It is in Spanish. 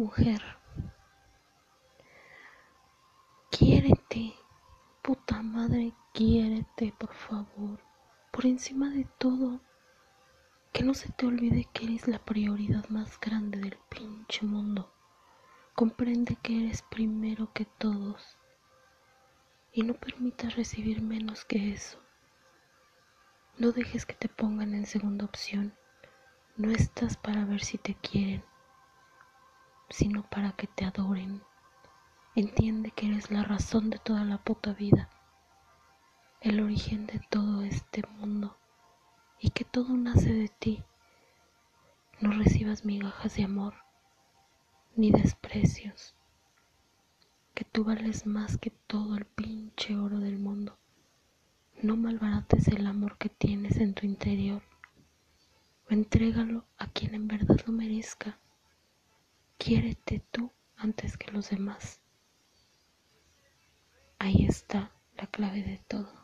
mujer. Quiérete, puta madre, quiérete, por favor. Por encima de todo, que no se te olvide que eres la prioridad más grande del pinche mundo. Comprende que eres primero que todos y no permitas recibir menos que eso. No dejes que te pongan en segunda opción. No estás para ver si te quieren, sino para que te adoren. Entiende que eres la razón de toda la puta vida, el origen de todo este mundo y que todo nace de ti. No recibas migajas de amor ni desprecios, que tú vales más que todo el pinche oro del mundo. No malbarates el amor que tienes en tu interior, entrégalo a quien en verdad lo merezca. Quiérete tú antes que los demás. Ahí está la clave de todo.